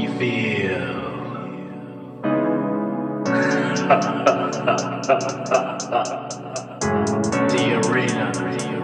we feel. the arena.